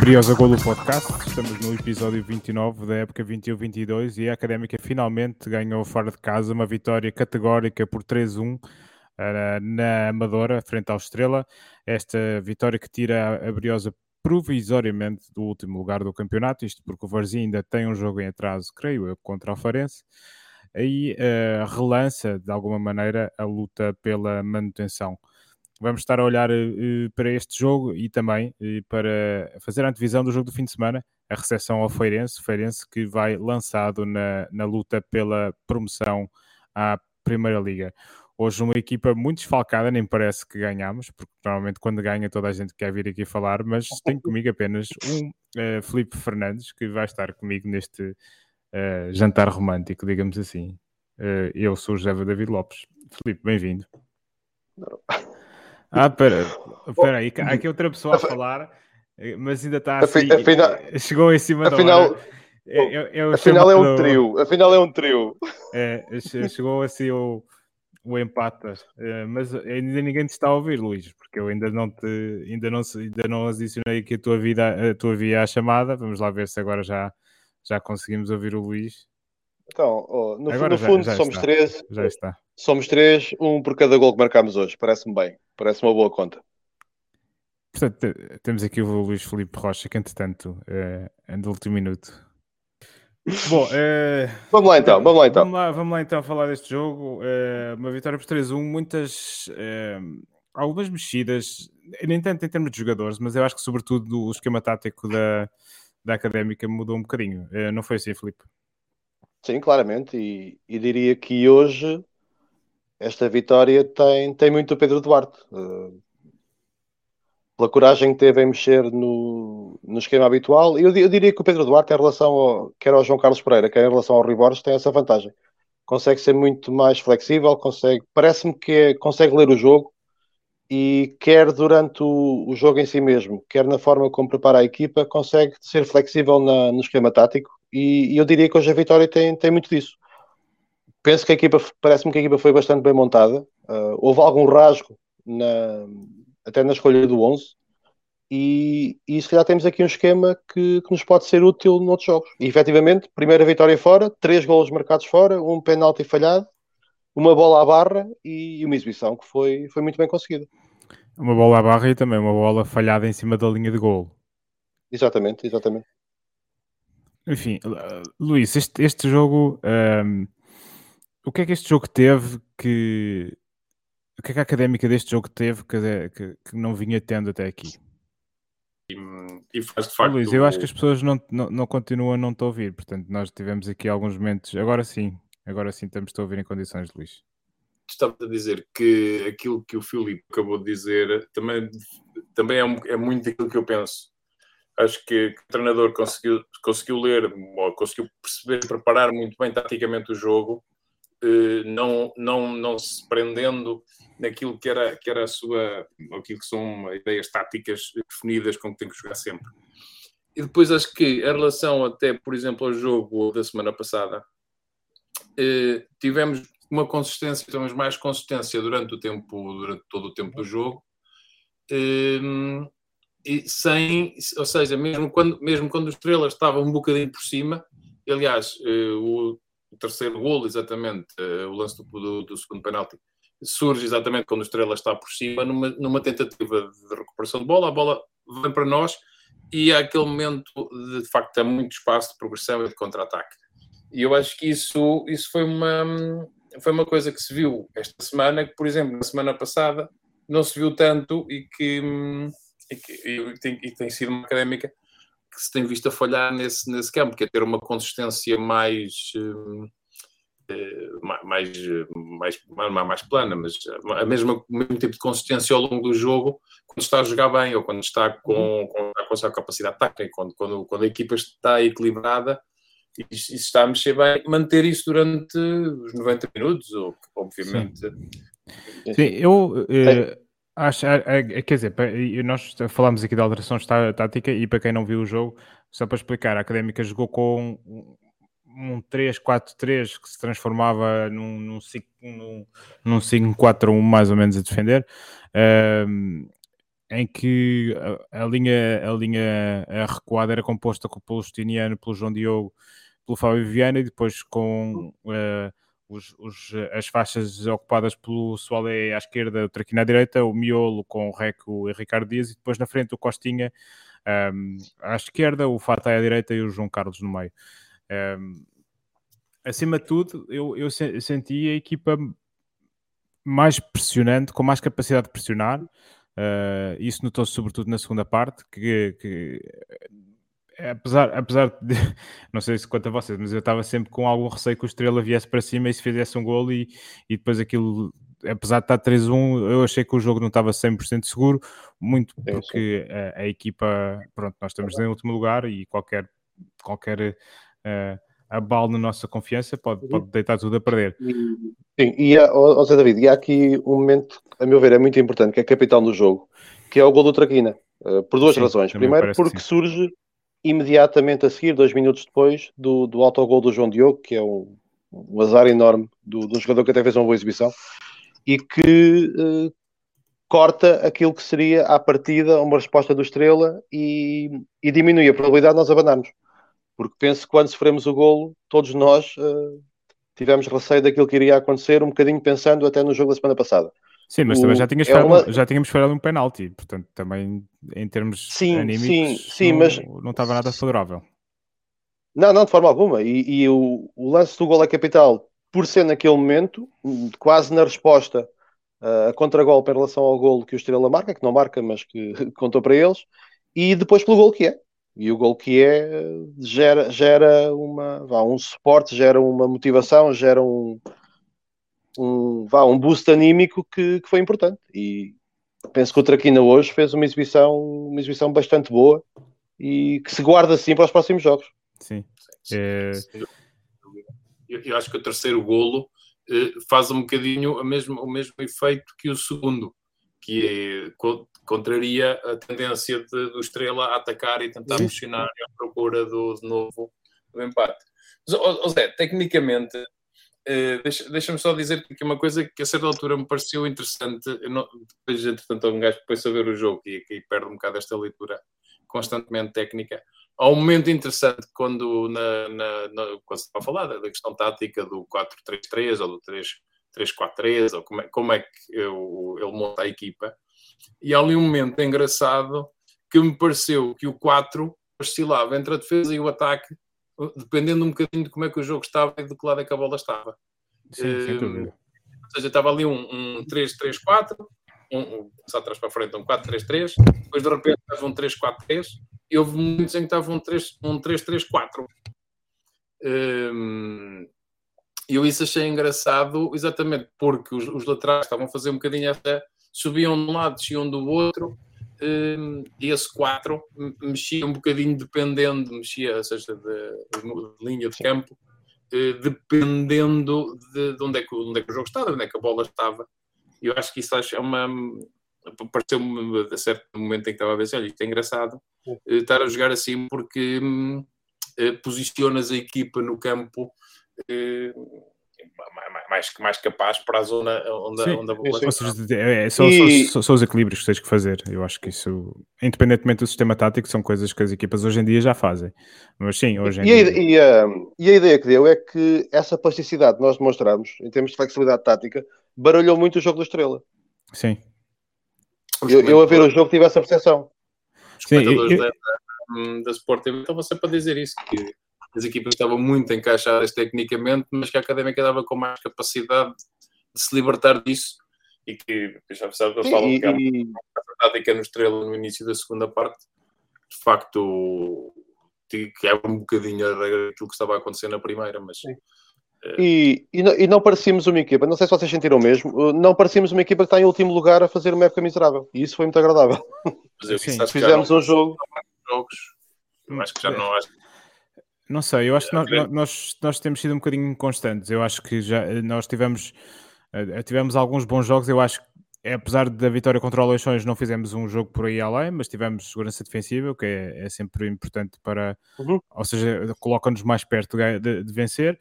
Briosa Golo Podcast, estamos no episódio 29 da época 21-22 e a Académica finalmente ganhou fora de casa uma vitória categórica por 3-1 uh, na Amadora, frente ao Estrela. Esta vitória que tira a Briosa provisoriamente do último lugar do campeonato, isto porque o Varzim ainda tem um jogo em atraso, creio eu, contra o Farense. Aí uh, relança, de alguma maneira, a luta pela manutenção vamos estar a olhar uh, para este jogo e também uh, para fazer a antevisão do jogo do fim de semana, a recepção ao Feirense, Feirense que vai lançado na, na luta pela promoção à Primeira Liga. Hoje uma equipa muito desfalcada, nem parece que ganhamos, porque normalmente quando ganha toda a gente quer vir aqui falar, mas tenho comigo apenas um uh, Felipe Fernandes, que vai estar comigo neste jantar romântico, digamos assim. eu sou o José David Lopes. Felipe, bem-vindo. Ah, pera, pera aí, há aqui outra pessoa a falar, mas ainda está assim, afinal, chegou em cima afinal, da eu, eu afinal é um trio, afinal é um trio. É, chegou assim o, o empate, é, mas ainda ninguém te está a ouvir, Luís, porque eu ainda não te, ainda não, ainda não adicionei aqui a tua vida, a tua via à chamada, vamos lá ver se agora já, já conseguimos ouvir o Luís. Então, oh, no, no já, fundo já somos está. três. Já está. Somos três, um por cada gol que marcamos hoje. Parece-me bem. Parece uma boa conta. Portanto, temos aqui o Luís Felipe Rocha, que entretanto é, é do último minuto. Bom, é... vamos lá então, vamos lá então. Vamos lá, vamos lá então falar deste jogo. É, uma vitória por 3-1, muitas. É, algumas mexidas, nem tanto em termos de jogadores, mas eu acho que sobretudo o esquema tático da, da académica mudou um bocadinho. Não foi assim, Felipe? Sim, claramente, e, e, diria que hoje esta vitória tem, tem muito o Pedro Duarte. Uh, pela coragem que teve em mexer no, no esquema habitual, eu, eu diria que o Pedro Duarte, em relação ao, quer ao João Carlos Pereira, quer em relação ao Rui Borges, tem essa vantagem. Consegue ser muito mais flexível, consegue, parece-me que é, consegue ler o jogo e quer durante o, o, jogo em si mesmo, quer na forma como prepara a equipa, consegue ser flexível na, no esquema tático e, e, eu diria que hoje a vitória tem, tem muito disso. Penso que a equipa, parece-me que a equipa foi bastante bem montada. Uh, houve algum rasgo na, até na escolha do 11 e, e se calhar temos aqui um esquema que, que nos pode ser útil noutros jogos. E efetivamente, primeira vitória fora, três golos marcados fora, um penalti falhado, uma bola à barra e uma exibição que foi, foi muito bem conseguida. Uma bola à barra e também uma bola falhada em cima da linha de gol. Exatamente, exatamente. Enfim, Luís, este, este jogo, um, o que é que este jogo teve que. O que é que a académica deste jogo teve que, que, que não vinha tendo até aqui? E, e faz de facto. Luís, eu acho que as pessoas não, não, não continuam a não te ouvir, portanto, nós tivemos aqui alguns momentos. Agora sim, agora sim estamos a ouvir em condições, Luís. Estava a dizer que aquilo que o Filipe acabou de dizer também, também é, é muito aquilo que eu penso acho que, o treinador conseguiu, conseguiu ler, conseguiu perceber, preparar muito bem taticamente o jogo, não, não, não se prendendo naquilo que era, que era a sua, aquilo que são ideias táticas definidas com que tem que jogar sempre. E depois acho que em relação até, por exemplo, ao jogo da semana passada, eh, tivemos uma consistência, tivemos mais consistência durante o tempo, durante todo o tempo do jogo. Eh, e sem, ou seja, mesmo quando, mesmo quando o Estrela estava um bocadinho por cima, aliás, o, o, terceiro golo, exatamente, uh, o lance do, do, do, segundo penalti, surge exatamente quando o Estrela está por cima, numa, numa tentativa de recuperação de bola, a bola vem para nós e há aquele momento de, de facto há muito espaço de progressão e de contra-ataque. E eu acho que isso, isso foi, uma, foi uma coisa que se viu esta semana, que, por exemplo, na semana passada não se viu tanto e que hum, e, que, e, tem, e tem sido uma académica que se tem visto a falhar nesse, nesse campo, que é ter uma consistência mais. Uh, mais, mais, mais, mais plana, mas a mesma, o mesmo tipo de consistência ao longo do jogo quando está a jogar bem ou quando está com, com, com a sua capacidade técnica, quando, quando, quando a equipa está equilibrada e, e está a mexer bem, manter isso durante os 90 minutos, ou, obviamente. Sim, Sim eu. Uh Acho, é, é, quer dizer, nós falámos aqui de alterações tática e para quem não viu o jogo, só para explicar, a Académica jogou com um 3-4-3 que se transformava num, num, num 5-4-1 mais ou menos a defender. Um, em que a, a, linha, a linha recuada era composta pelo Justiniano, pelo João Diogo, pelo Fábio Viana e depois com uh, os, os, as faixas ocupadas pelo Soalé à esquerda, o Traquina à direita, o Miolo com o Reco e Ricardo Dias e depois na frente o Costinha um, à esquerda, o Fatai à direita e o João Carlos no meio. Um, acima de tudo, eu, eu senti a equipa mais pressionante, com mais capacidade de pressionar. Uh, isso notou-se sobretudo na segunda parte, que, que apesar, apesar de, não sei se quanto a vocês, mas eu estava sempre com algum receio que o Estrela viesse para cima e se fizesse um gol e, e depois aquilo, apesar de estar 3-1, eu achei que o jogo não estava 100% seguro, muito porque a, a, equipa, pronto, nós estamos em último lugar e qualquer, qualquer uh, abalo na nossa confiança pode, pode deitar tudo a perder. Sim, e há, oh, Zé David, e há aqui um momento, a meu ver, é muito importante, que é a capital do jogo, que é o gol do Traquina, uh, por duas Sim, razões. Primeiro, porque surge imediatamente a seguir, dois minutos depois, do, do autogol do João Diogo, que é um, um azar enorme do, do, jogador que até fez uma boa exibição, e que uh, corta aquilo que seria à partida uma resposta do Estrela e, e diminui a probabilidade de nós abandarmos. Porque penso que quando sofremos o golo, todos nós uh, tivemos receio daquilo que iria acontecer, um bocadinho pensando até no jogo da semana passada. Sim, mas o, também já, tinhas é uma... já tínhamos falado um penalti, portanto, também em termos sim, anímicos sim, sim, não, mas... não estava nada favorável. Não, não, de forma alguma. E, e o, o, lance do gol é capital, por ser naquele momento, quase na resposta uh, a contragolpe em relação ao gol que o Estrela marca, que não marca, mas que contou para eles, e depois pelo gol que é. E o gol que é gera, gera uma, vá, um suporte, gera uma motivação, gera um, um, vá, um boost anímico que, que foi importante. E penso que o Traquina hoje fez uma exibição, uma exibição bastante boa e que se guarda assim para os próximos jogos. Sim. É... Eu, eu, acho que o terceiro golo eh, faz um bocadinho o mesmo, o mesmo efeito que o segundo, que é, contraria a tendência de, do Estrela a atacar e tentar pressionar à procura do, de novo do empate. Mas, oh, oh Zé, tecnicamente, Uh, deixa-me deixa só dizer que uma coisa que a certa altura me pareceu interessante, não, depois, entretanto, um gajo depois saber o jogo e, e perde um bocado esta leitura constantemente técnica. Há um momento interessante quando, na, na, na, quando se está a falar da, questão tática do 4-3-3 ou do 3-4-3, ou como é, como é que eu, ele monta a equipa, e há ali um momento engraçado que me pareceu que o 4 oscilava entre a defesa e o ataque dependendo um bocadinho de como é que o jogo estava e de que lado é que a bola estava. Sim, uh, ou seja, estava ali um, um 3-3-4, um, um, atrás para frente, um 4-3-3, depois de repente estava um 3-4-3, e houve momentos em que estava um 3-3-4. Um, eu isso achei engraçado, exatamente porque os, os laterais estavam a fazer um bocadinho até, subiam de um lado, desciam do outro, um, esse 4 mexia um bocadinho dependendo, mexia, ou seja, de, de linha de campo, uh, dependendo de, de, onde, é que, onde é que o jogo estava, onde é que a bola estava. Eu acho que isso acho, é uma. Pareceu-me a certo momento em que estava a ver, olha, isto é engraçado uh, estar a jogar assim porque uh, posicionas a equipa no campo mais, mais capaz para a zona onde, Sim, onde a população é, é, são, e... são, são, os equilíbrios que tens que fazer. Eu acho que isso, independentemente do sistema tático, são coisas que as equipas hoje em dia já fazem. Mas sim, hoje em e dia. A, e, a, e a ideia que deu é que essa plasticidade que nós demonstramos, em termos de flexibilidade tática, baralhou muito o jogo da estrela. Sim. Eu, eu a ver o jogo tive essa percepção. Os Sim, eu... da, da, da Sport TV estavam sempre a dizer isso, que as equipas estavam muito encaixadas tecnicamente, mas que a Académica dava com mais capacidade de se libertar disso e que já sabe, eu falo que há uma tática no Estrela no início da segunda parte, de facto que é um bocadinho a regra daquilo que estava a acontecer na primeira, mas Uh... E, e, não, e, não parecíamos uma equipa, não sei se vocês sentiram mesmo, não parecíamos uma equipa que está em último lugar a fazer uma época miserável. E isso foi muito agradável. Mas eu Sim, fizemos um jogo. Jogos, acho que já não acho não sei, eu acho que nós, nós, nós, temos sido um bocadinho constantes. Eu acho que já nós tivemos, eh, tivemos alguns bons jogos. Eu acho que, apesar da vitória contra o Leixões, não fizemos um jogo por aí além, mas tivemos segurança defensiva, o que é, é sempre importante para, uhum. ou seja, coloca-nos mais perto de, de, de vencer.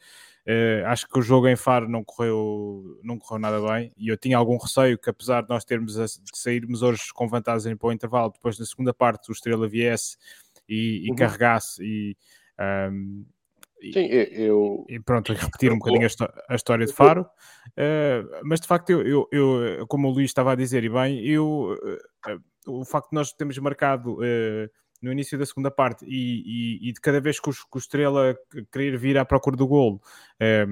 Uh, acho que o jogo em Faro não correu, não correu nada bem e eu tinha algum receio que, apesar de nós termos a, de sairmos hoje com vantagem para o intervalo, depois na segunda parte o Estrela viesse e, e uhum. carregasse e, um, Sim, eu. E pronto, repetir um bocadinho a, história de Faro, uh, mas de facto, eu, eu, eu, como o Luís estava a dizer, e bem, eu, uh, o facto de nós termos marcado uh, no início da segunda parte e, e, e, de cada vez que o, que o Estrela querer vir à procura do golo, eh,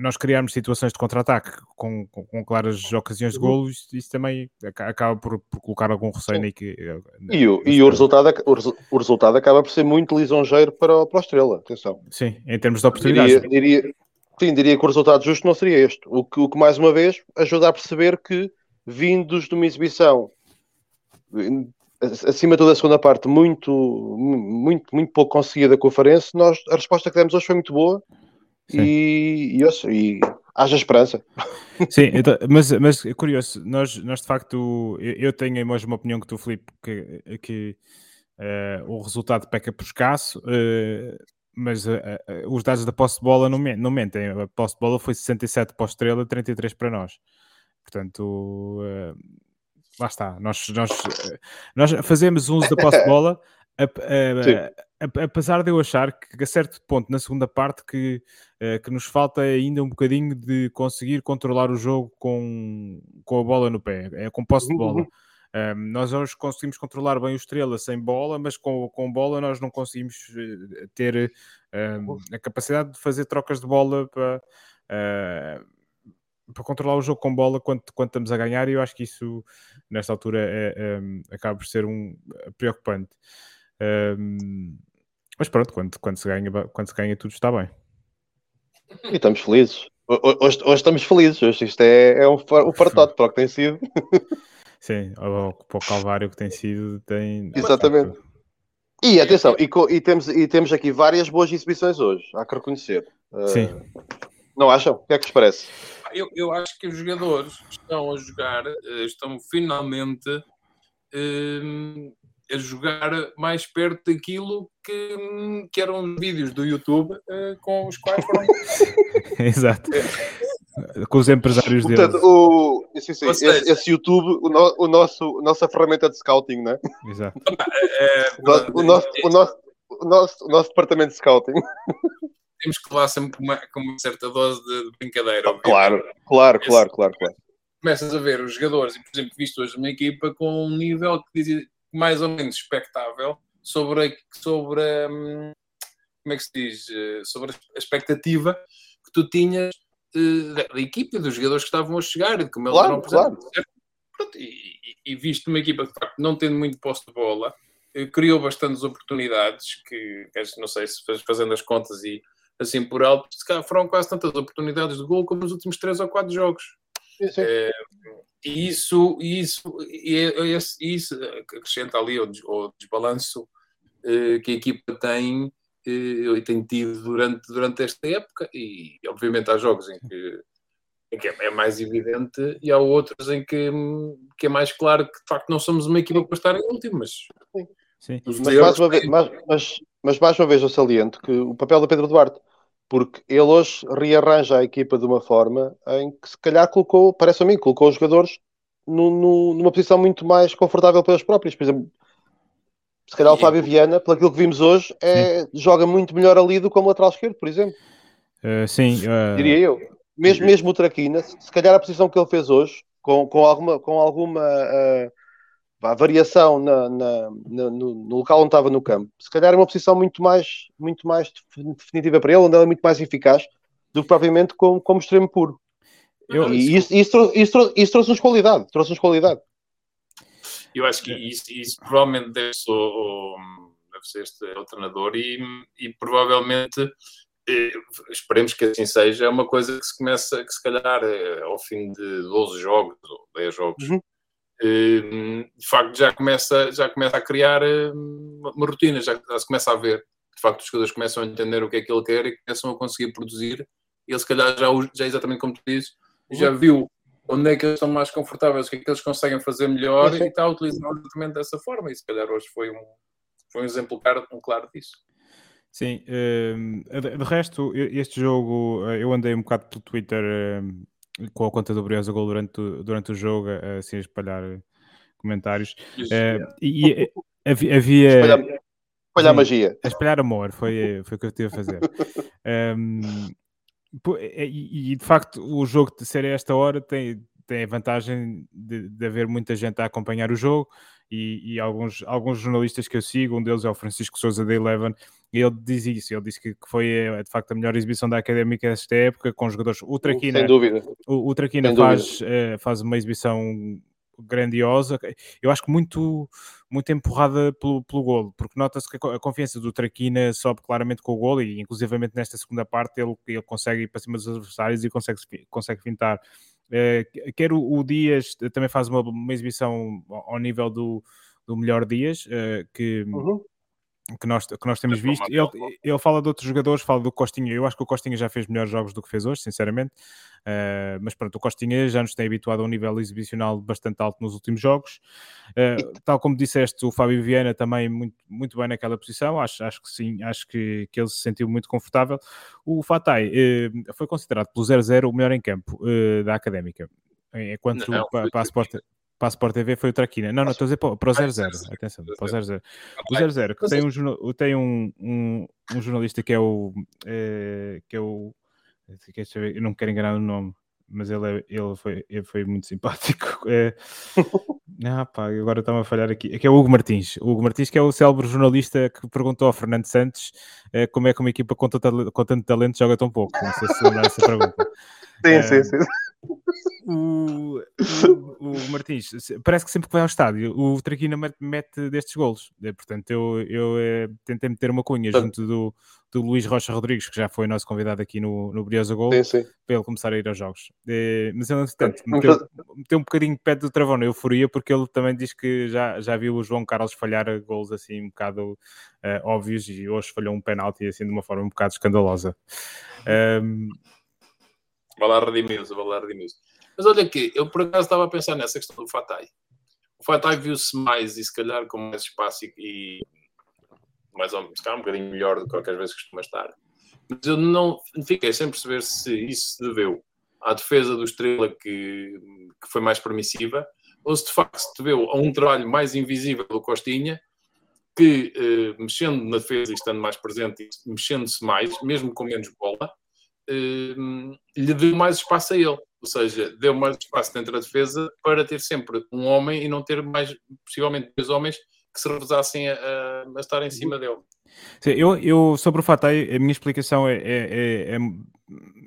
nós criarmos situações de contra-ataque com, com, com, claras ocasiões de golo, isso, isso também acaba por, por, colocar algum receio na eh, E, o, e o, resultado, o, o, resultado acaba por ser muito lisonjeiro para, para a Estrela, atenção. Sim, em termos de oportunidades. Diria, diria, sim, diria que o resultado justo não seria este. O que, o que mais uma vez ajuda a perceber que vindos de uma exibição acima de toda a segunda parte, muito, muito, muito pouco conseguida com o Farense, nós, a resposta que demos hoje foi muito boa e, e, e haja esperança. Sim, então, mas, mas é curioso, nós, nós de facto, eu, eu tenho a mesma opinião que tu, Filipe, que, que uh, o resultado peca por escasso, uh, mas uh, os dados da posse de bola não, não mentem, a posse de bola foi 67 para a Estrela, 33 para nós. Portanto, lá está, nós, nós, nós fazemos uso da posse de bola, apesar de eu achar que a certo ponto na segunda parte que, eh, que nos falta ainda um bocadinho de conseguir controlar o jogo com, com a bola no pé, é com posse de bola. Um, uhum. nós hoje conseguimos controlar bem o Estrela sem bola, mas com, com bola nós não conseguimos eh, ter um, a capacidade de fazer trocas de bola para, uh, para controlar o jogo com bola quando, quando estamos a ganhar, e eu acho que isso, nesta altura, é, é, acaba por ser um preocupante. Um, mas pronto, quando, quando, se ganha, quando se ganha, tudo está bem. E estamos felizes. Hoje, hoje estamos felizes. Hoje isto é, é um, um fartote para o que tem sido. Sim, para o Calvário que tem sido, tem. Exatamente. E atenção, e, e, temos, e temos aqui várias boas exibições hoje, há que reconhecer. Sim. Uh, não acham? O que é que vos parece? Eu, eu acho que os jogadores estão a jogar, eh, estão finalmente um, eh, a jogar mais perto daquilo que, que eram os vídeos do YouTube uh, com os quais foram. Exato. com os empresários Portanto, deles. O, sim, sim, seja, esse, esse, YouTube, o, no, o nosso, a nossa ferramenta de scouting, né? Exato. É, o, nosso, o, nosso, o, nosso, o nosso departamento de scouting temos que levar sempre com uma, com uma certa dose de brincadeira. Oh, claro, claro, claro, claro, claro. Começas a ver os jogadores, e por exemplo, visto hoje uma equipa com um nível que diz mais ou menos expectável sobre, sobre hum, como é que se diz, eh, sobre a expectativa que tu tinhas eh, da, equipa dos jogadores que estavam a chegar e de como eles claro, eram claro. Pronto, e, e, visto uma equipa que não tendo muito posto de bola, eh, criou bastantes oportunidades que, não sei se fazendo as contas e assim por alto, foram quase tantas oportunidades de gol como nos últimos três ou quatro jogos. É, e isso, isso, e isso, isso acrescenta ali o, o desbalanço eh, que a equipa tem eh, e tem tido durante, durante esta época, e obviamente há jogos em que, em que é mais evidente e há outros em que, que é mais claro que de facto não somos uma equipa para estar em último, mas Sim. Mas, mais uma vez, mas, mas, mas mais uma vez eu saliento que o papel do Pedro Duarte porque ele hoje rearranja a equipa de uma forma em que se calhar colocou, parece a mim, colocou os jogadores no, no, numa posição muito mais confortável para eles próprios. Por exemplo, se calhar o Fábio Viana, pelo que vimos hoje, é, joga muito melhor ali do que como lateral esquerdo, por exemplo. Uh, sim. Uh... Diria eu. Mesmo, mesmo o Traquina, se calhar a posição que ele fez hoje, com, com alguma, com alguma uh, a variação na, na, na, no, no, local onde estava no campo, se calhar é uma posição muito mais, muito mais definitiva para ele, onde ele é muito mais eficaz do que propriamente como, como extremo puro. Eu, e isso, isso, isso, isso trouxe-nos qualidade, trouxe-nos qualidade. Eu acho que isso, isso provavelmente deve ser, o, deve ser este treinador e, e provavelmente eh, esperemos que assim seja, é uma coisa que se começa, que se calhar eh, ao fim de 12 jogos ou 10 jogos, uhum de facto já começa, já começa a criar ehm, uma rotina, já, se começa a ver. De facto, os jogadores começam a entender o que é que ele quer e começam a conseguir produzir. Ele, se calhar, já, já exatamente como tu dizes, já viu onde é que eles estão mais confortáveis, o que é que eles conseguem fazer melhor e está a utilizar exatamente dessa forma. E se calhar hoje foi um, foi um exemplo claro, um claro disso. Sim, uh, de resto, este jogo eu andei um bocado pelo Twitter com a conta do Briosa Gol durante, durante o jogo, assim a espalhar comentários. Uh, e havia. havia espalhar, espalhar magia. A espalhar amor, foi, foi o que eu tive a fazer. um, e, e, de facto, o jogo de ser a esta hora tem, tem a vantagem de, de haver muita gente a acompanhar o jogo e, e, alguns, alguns jornalistas que eu sigo, um deles é o Francisco Souza da Eleven, e ele diz isso, ele disse que, que foi eh, de facto a melhor exibição da Académica esta época, com jogadores. O Traquina, Sem dúvida. O, o Traquina faz, uh, faz uma exibição grandiosa, eu acho que muito, muito empurrada pelo, pelo golo, porque nota-se que a confiança do Traquina sobe claramente com o golo e inclusivamente nesta segunda parte ele, ele consegue ir para cima dos adversários e consegue, consegue fintar. Uh, o, o, Dias também faz uma, uma exibição ao nível do, do melhor Dias, uh, que, uhum que nós, que nós temos visto. Ele, ele fala de outros jogadores, fala do Costinha. Eu acho que o Costinha já fez melhores jogos do que fez hoje, sinceramente. Uh, mas pronto, o Costinha já nos tem habituado a um nível exibicional bastante alto nos últimos jogos. Uh, tal como disseste, o Fábio Viana também muito, muito bem naquela posição. Acho, acho que sim, acho que, que ele se sentiu muito confortável. O Fatai uh, foi considerado pelo 0-0 o melhor em campo da académica. Enquanto não, para, para a Sport, para a Sport TV foi o Traquina. Não, não, estou a dizer para, para o 00. Atenção, para o 00. O 00, que tem um, tem um, um, um jornalista que é o. É, que é o. Eu não quero enganar o nome, mas ele, é, ele, foi, ele foi muito simpático. É, ah, pá, agora está-me a falhar aqui. É que é o Hugo Martins. O Hugo Martins, que é o célebre jornalista que perguntou ao Fernando Santos é, como é que uma equipa com, com tanto talento joga tão pouco. Não sei se lembra essa pergunta. Sim, sim, sim o, o, o, Martins, parece que sempre que vai ao estádio, o Traquina mete, destes golos. É, portanto, eu, eu é, tentei meter uma cunha junto do, do Luís Rocha Rodrigues, que já foi nosso convidado aqui no, no Briosa Gol, sim, sim. para ele começar a ir aos jogos. É, mas ele, entretanto, meteu, meteu um bocadinho de pé do travão na euforia, porque ele também diz que já, já viu o João Carlos falhar golos assim um bocado uh, óbvios e hoje falhou um penalti assim de uma forma um bocado escandalosa. Um, Vai lá redimir-se, vai lá redimir-se. Mas olha aqui, eu por acaso estava a pensar nessa questão do Fatai. O Fatai viu-se mais e se calhar com mais espaço e, mais ou menos, um bocadinho melhor do que qualquer vez costuma estar. Mas eu não fiquei sem perceber se isso se deveu à defesa do Estrela que, que foi mais permissiva ou se de facto se deveu a um trabalho mais invisível do Costinha que, eh, mexendo na defesa e estando mais presente, mexendo-se mais, mesmo com menos bola, lhe deu mais espaço a ele. Ou seja, deu mais espaço dentro da defesa para ter sempre um homem e não ter mais, possivelmente, dois homens que se revezassem a, a, estar em cima dele. Sim, eu, eu, sobre o Fatay, a minha explicação é, é, é,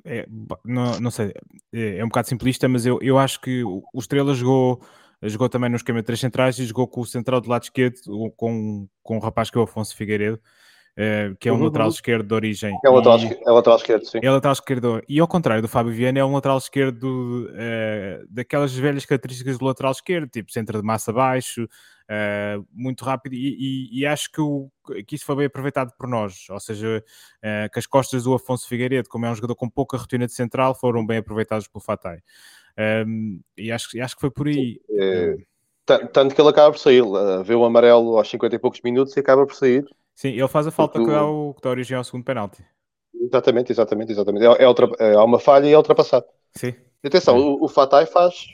é, é não, não, sei, é, é, um bocado simplista, mas eu, eu acho que o Estrela jogou, jogou também no esquema de três centrais e jogou com o central do lado esquerdo, com, com um rapaz que é o Afonso Figueiredo, Uh, que é um uhum. lateral esquerdo de origem. É o lateral, e... é lateral esquerdo, sim. É o lateral esquerdo. E ao contrário do Fábio Viana, é um lateral esquerdo uh, daquelas velhas características do lateral esquerdo, tipo centro de massa baixo, uh, muito rápido. E, e, e acho que, o, que isso foi bem aproveitado por nós. Ou seja, que as costas do Afonso Figueiredo, como é um jogador com pouca rotina de central, foram bem aproveitadas pelo Fatay. Um, ehm, e acho, acho que foi por aí. É, tanto que ele acaba por sair, vê o amarelo aos 50 e poucos minutos e acaba por sair. Sim, ele faz a falta que dá, o, que dá origem ao segundo penalti. Exatamente, exatamente, exatamente. É, é, ultra, é uma falha e é ultrapassado. Sim. E atenção, é. o, o Fatai faz,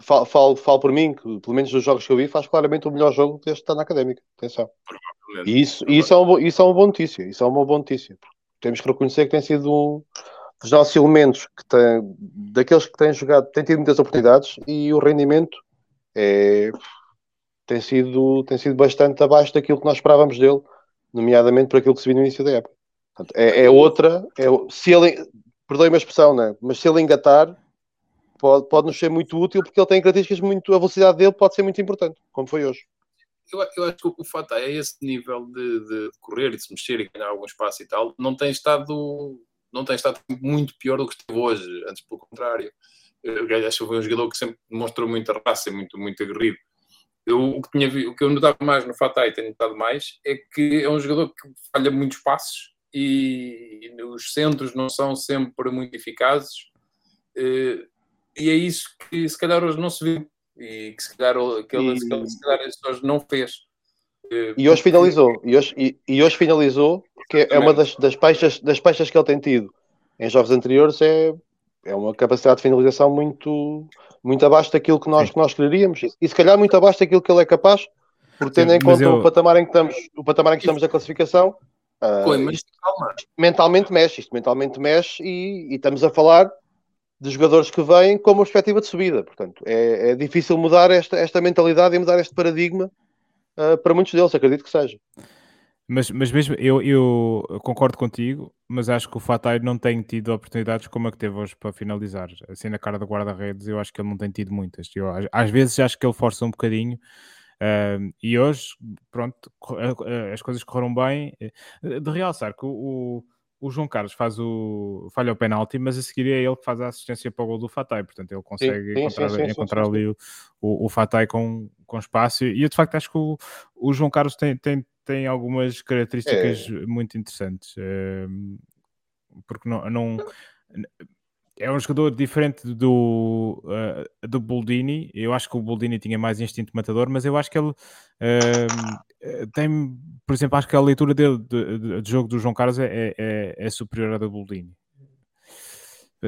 falo, falo, falo por mim, que pelo menos nos jogos que eu vi, faz claramente o melhor jogo que este está na académica. Atenção. E isso, isso, é uma, isso é uma boa notícia. Isso é uma boa notícia. Temos que reconhecer que tem sido um dos nossos elementos que tem, daqueles que têm jogado, têm tido muitas oportunidades e o rendimento é tem sido, tem sido bastante abaixo daquilo que nós esperávamos dele, nomeadamente por aquilo que se viu no início da época. Portanto, é, é, outra, é, se ele, perdoe-me a expressão, né? mas se ele engatar, pode, pode nos ser muito útil porque ele tem características muito, a velocidade dele pode ser muito importante, como foi hoje. Eu, eu acho que o fato é esse nível de, de, correr e de se mexer e ganhar algum espaço e tal, não tem estado, não tem estado muito pior do que esteve hoje, antes pelo contrário. Eu acho que foi um jogador que sempre demonstrou muita raça, muito, muito aguerrido eu, o, que tinha, o que eu notava mais no Fatai, tenho notado mais, é que é um jogador que falha muitos passos e, e os centros não são sempre muito eficazes. Eh, e é isso que se calhar hoje não se viu e que se calhar, aquele, e... se calhar hoje não fez. E hoje finalizou. E hoje, e, e hoje finalizou, porque é uma das, das, peixas, das peixas que ele tem tido em jogos anteriores, é, é uma capacidade de finalização muito, muito abaixo daquilo que nós, que nós quereríamos. E se calhar muito abaixo daquilo que ele é capaz, por tendo em conta eu... o, patamar em que estamos, o patamar em que estamos na classificação. Uh, mas calma. Mentalmente mexe, isto mentalmente mexe e, e estamos a falar de jogadores que vêm com uma perspectiva de subida. Portanto, é, é difícil mudar esta, esta mentalidade e mudar este paradigma uh, para muitos deles, acredito que seja. Mas, mas mesmo eu, eu concordo contigo, mas acho que o Fatai não tem tido oportunidades como a que teve hoje para finalizar. Assim, na cara do guarda-redes, eu acho que ele não tem tido muitas. Eu, às vezes acho que ele força um bocadinho. Uh, e hoje, pronto, as coisas correram bem. De realçar que o, o João Carlos faz o falha o penalti, mas a seguir é ele que faz a assistência para o gol do Fatai, portanto ele consegue sim, encontrar, sim, sim, encontrar ali o, o, o, Fatai com, com espaço e eu de facto acho que o, o João Carlos tem, tem, tem algumas características é. muito interessantes uh, porque não, não é um jogador diferente do, uh, do Boldini. Eu acho que o Boldini tinha mais instinto matador, mas eu acho que ele uh, tem, por exemplo, acho que a leitura dele de, de, de jogo do João Carlos é, é, é superior à do Boldini.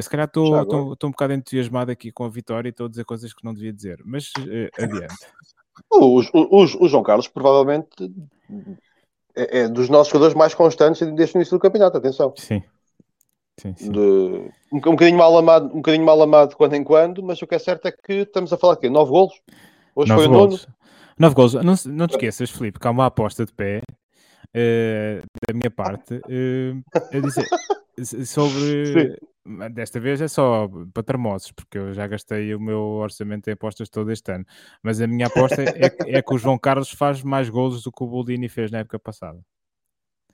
Se calhar estou um bocado entusiasmado aqui com a vitória e estou a dizer coisas que não devia dizer, mas uh, adiante. O, o, o, João Carlos provavelmente é, é, dos nossos jogadores mais constantes desde o início do campeonato, atenção. Sim. Sim, sim. De, um, um, bocadinho mal amado, um bocadinho mal amado de quando em quando, mas o que é certo é que estamos a falar aqui, nove golos. Hoje nove foi o nono. Nove golos. Não, não te esqueças, Filipe, que há uma aposta de pé uh, da minha parte uh, a dizer sobre. Sim. Desta vez é só para termosos, porque eu já gastei o meu orçamento em apostas todo este ano. Mas a minha aposta é, é que o João Carlos faz mais golos do que o Boldini fez na época passada.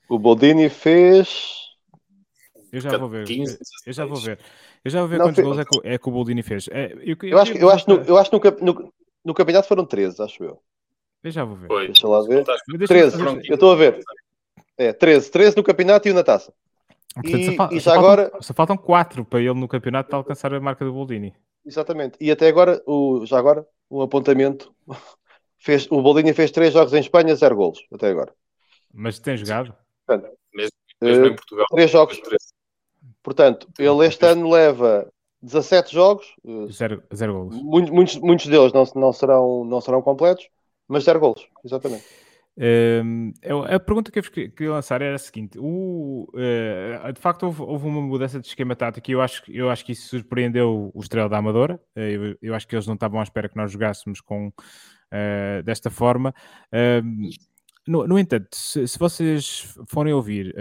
O Boldini fez eu já vou ver. 15, eu já vou ver. Eu já vou ver não, quantos gols é que, é que o Boldini fez. É, eu, eu, eu, acho, eu, acho, no, eu acho no, no, no campeonato foram 13, acho eu. Eu já vou ver. Foi. Deixa lá ver. 13, eu estou a ver. É, 13. 13 no campeonato e um na taça. Portanto, e, só, e já só agora... Faltam, só faltam 4 para ele no campeonato para alcançar a marca do Boldini. Exatamente. E até agora, o, já agora, um apontamento. Fez, o Boldini fez 3 jogos em Espanha, 0 golos, até agora. Mas tem jogado? Portanto, mesmo, mesmo uh, em Portugal. 3 jogos. 3. Portanto, ele este ano leva 17 jogos. Eh, zero, zero golos. Muitos, muitos deles não, não, serão, não serão completos, mas zero golos, exatamente. Um, a pergunta que eu queria lançar era a seguinte: o, uh, de facto, houve, houve, uma mudança de esquema tático e eu acho, eu acho que isso surpreendeu o Estrela da Amadora. Uh, eu, eu, acho que eles não estavam à espera que nós jogássemos com, uh, desta forma. Ehm, no, no, entanto, se, se, vocês forem ouvir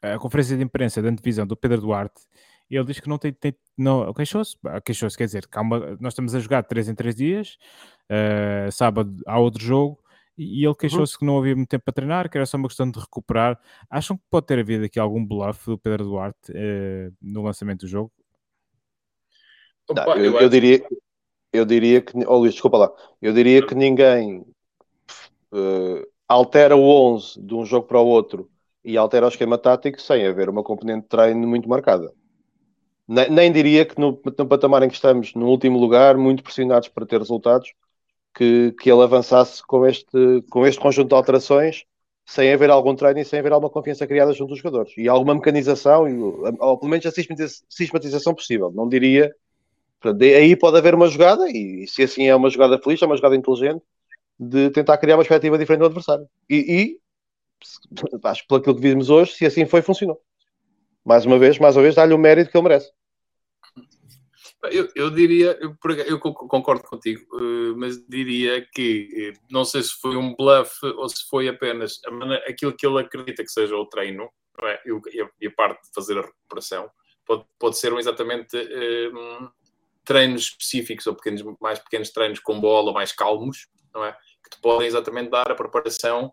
a conferência de imprensa da antevisão do Pedro Duarte, ele diz que não tem, tem não, queixou-se, queixou-se, quer dizer, calma, nós estamos a jogar 3 em 3 dias, uh, sábado há outro jogo, e ele uhum. queixou-se uhum. que não havia muito tempo para treinar, que era só uma questão de recuperar. Acham que pode ter havido aqui algum bluff do Pedro Duarte uh, no lançamento do jogo? Não, eu, eu, diria, eu diria que, oh Luís, desculpa lá, eu diria que ninguém uh, altera o 11 de um jogo para o outro e altera o esquema tático sem haver uma componente de treino muito marcada. Nem, nem diria que no, no, patamar em que estamos, no último lugar, muito pressionados para ter resultados, que, que ele avançasse com este, com este conjunto de alterações sem haver algum treino e sem haver alguma confiança criada junto dos jogadores. E alguma mecanização, e, ou pelo menos a sistematização possível. Não diria. Aí pode haver uma jogada, e se assim é uma jogada feliz, é uma jogada inteligente, de tentar criar uma perspectiva diferente do adversário. E, e acho que pelo que vimos hoje, se assim foi, funcionou. Mais uma vez, mais uma vez, dá-lhe o mérito que ele merece. Eu, eu diria, eu, eu, concordo contigo, eh, mas diria que eh, não sei se foi um bluff ou se foi apenas aquilo que ele acredita que seja o treino é? e, a, parte de fazer a recuperação. Pode, pode ser exatamente um, treinos específicos ou pequenos, mais pequenos treinos com bola, mais calmos, não é? que te podem exatamente dar a preparação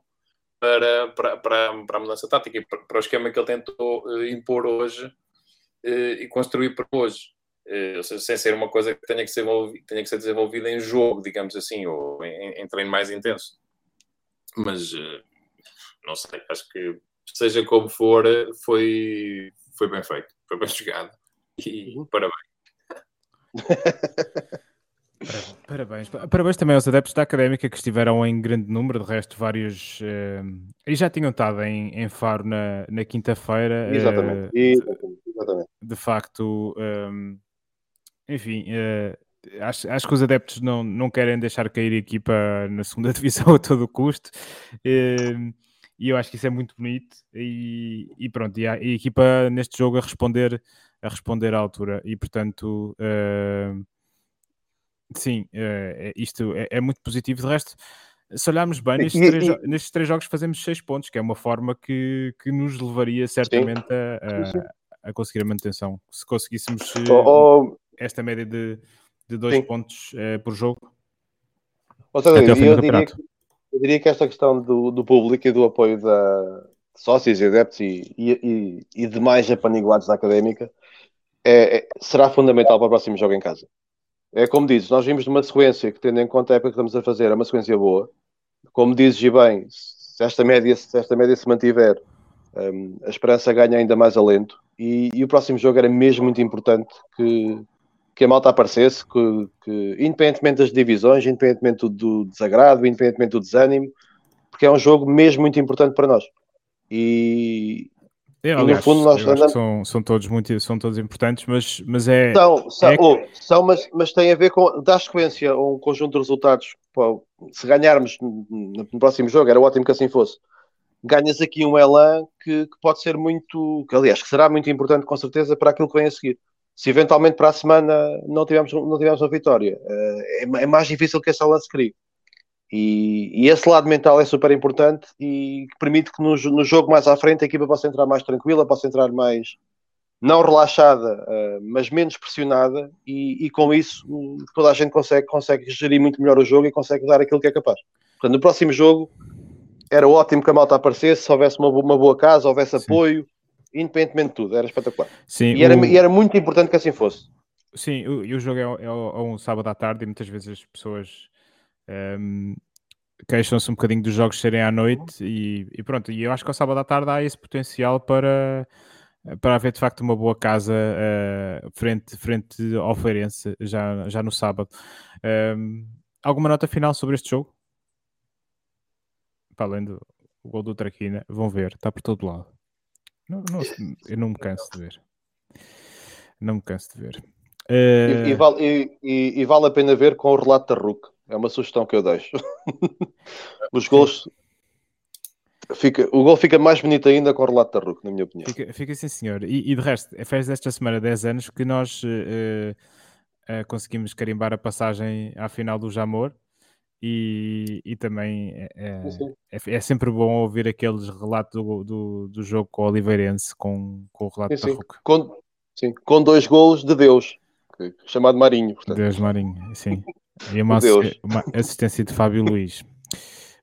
para, para, para, para a mudança tática e para, para, o esquema que ele tentou uh, impor hoje e construir para hoje. Uh, seja, sem ser uma coisa que tenha que, ser tenha que ser desenvolvida em jogo, digamos assim, ou em, em treino mais intenso. Mas não sei, acho que seja como for, foi, foi bem feito, foi bem jogado e uhum. parabéns. Parabéns. Parabéns também aos adeptos da Académica que estiveram em grande número, de resto, vários. Uh, e já tinham estado em, em Faro na, na quinta-feira. Exatamente. Uh, exatamente. exatamente. De, facto, um, enfim, uh, acho, acho que os adeptos não, não querem deixar cair a equipa na segunda divisão a todo custo. Uh, e eu acho que isso é muito bonito. E, e pronto, e a, a, equipa neste jogo a responder, a responder à altura. E portanto. Uh, Sim, é, isto é, é, muito positivo. De resto, se olharmos bem, nestes, e, três, e... nestes três jogos fazemos seis pontos, que é uma forma que, que nos levaria certamente a, a, a, conseguir a manutenção. Se conseguíssemos oh, oh... esta média de, de dois sim. pontos uh, por jogo. Ou seja, eu, eu, diria que, eu, diria que, esta questão do, do público e do apoio da sócios e adeptos e, e, e demais apaniguados da académica é, é, será fundamental para o próximo jogo em casa. É como dizes, nós vimos numa sequência que, tendo em conta a época que estamos a fazer, é uma sequência boa. Como dizes, e bem, se esta média se, esta média se mantiver, um, a esperança ganha ainda mais alento. E, e, o próximo jogo era mesmo muito importante que, que a malta aparecesse, que, que, independentemente das divisões, independentemente do desagrado, independentemente do desânimo, porque é um jogo mesmo muito importante para nós. E, é, aliás, no fundo nós andamos... são, são todos muito são todos importantes, mas, mas é. São, são, é... Oh, são mas, mas tem a ver com dar sequência a um conjunto de resultados. Pô, se ganharmos no, próximo jogo, era ótimo que assim fosse. Ganhas aqui um elan que, que, pode ser muito, que aliás, que será muito importante com certeza para aquilo que vem a seguir. Se eventualmente para a semana não tivermos, não tivermos uma vitória, eh, é, é mais difícil que esse elan se crie. E, e, esse lado mental é super importante e permite que no, no, jogo mais à frente a equipa possa entrar mais tranquila, possa entrar mais não relaxada, uh, mas menos pressionada e, e, com isso toda a gente consegue, consegue gerir muito melhor o jogo e consegue dar aquilo que é capaz. Portanto, no próximo jogo era ótimo que a malta aparecesse, se houvesse uma, uma boa casa, houvesse Sim. apoio, independentemente de tudo, era espetacular. Sim, e, era, o... e era muito importante que assim fosse. Sim, o, e o jogo é, é, é um sábado à tarde e muitas vezes as pessoas um, queixam-se um bocadinho dos jogos serem à noite e, e, pronto, e eu acho que ao sábado à tarde há esse potencial para, para haver de facto uma boa casa uh, frente, frente ao Feirense já, já no sábado. Um, alguma nota final sobre este jogo? Para além do gol do Traquina, vão ver, está por todo lado. Não, não, eu não me canso de ver. Não me canso de ver. Uh... E, e, vale, e, e, vale a pena ver com o relato da RUC. É uma sugestão que eu deixo. Os gols. Fica, o gol fica mais bonito ainda com o relato da RUC, na minha opinião. Fica, fica sim, senhor. E, e de resto, fez esta semana 10 anos que nós uh, uh, conseguimos carimbar a passagem à final do Jamor. E, e também é, é, é, é, sempre bom ouvir aqueles relatos do, do, do jogo com o Oliveirense com, com o relato sim, da RUC. Com, sim, com dois golos de Deus, chamado Marinho. Portanto. Deus Marinho, sim. E uma, assistência de Fábio Luís.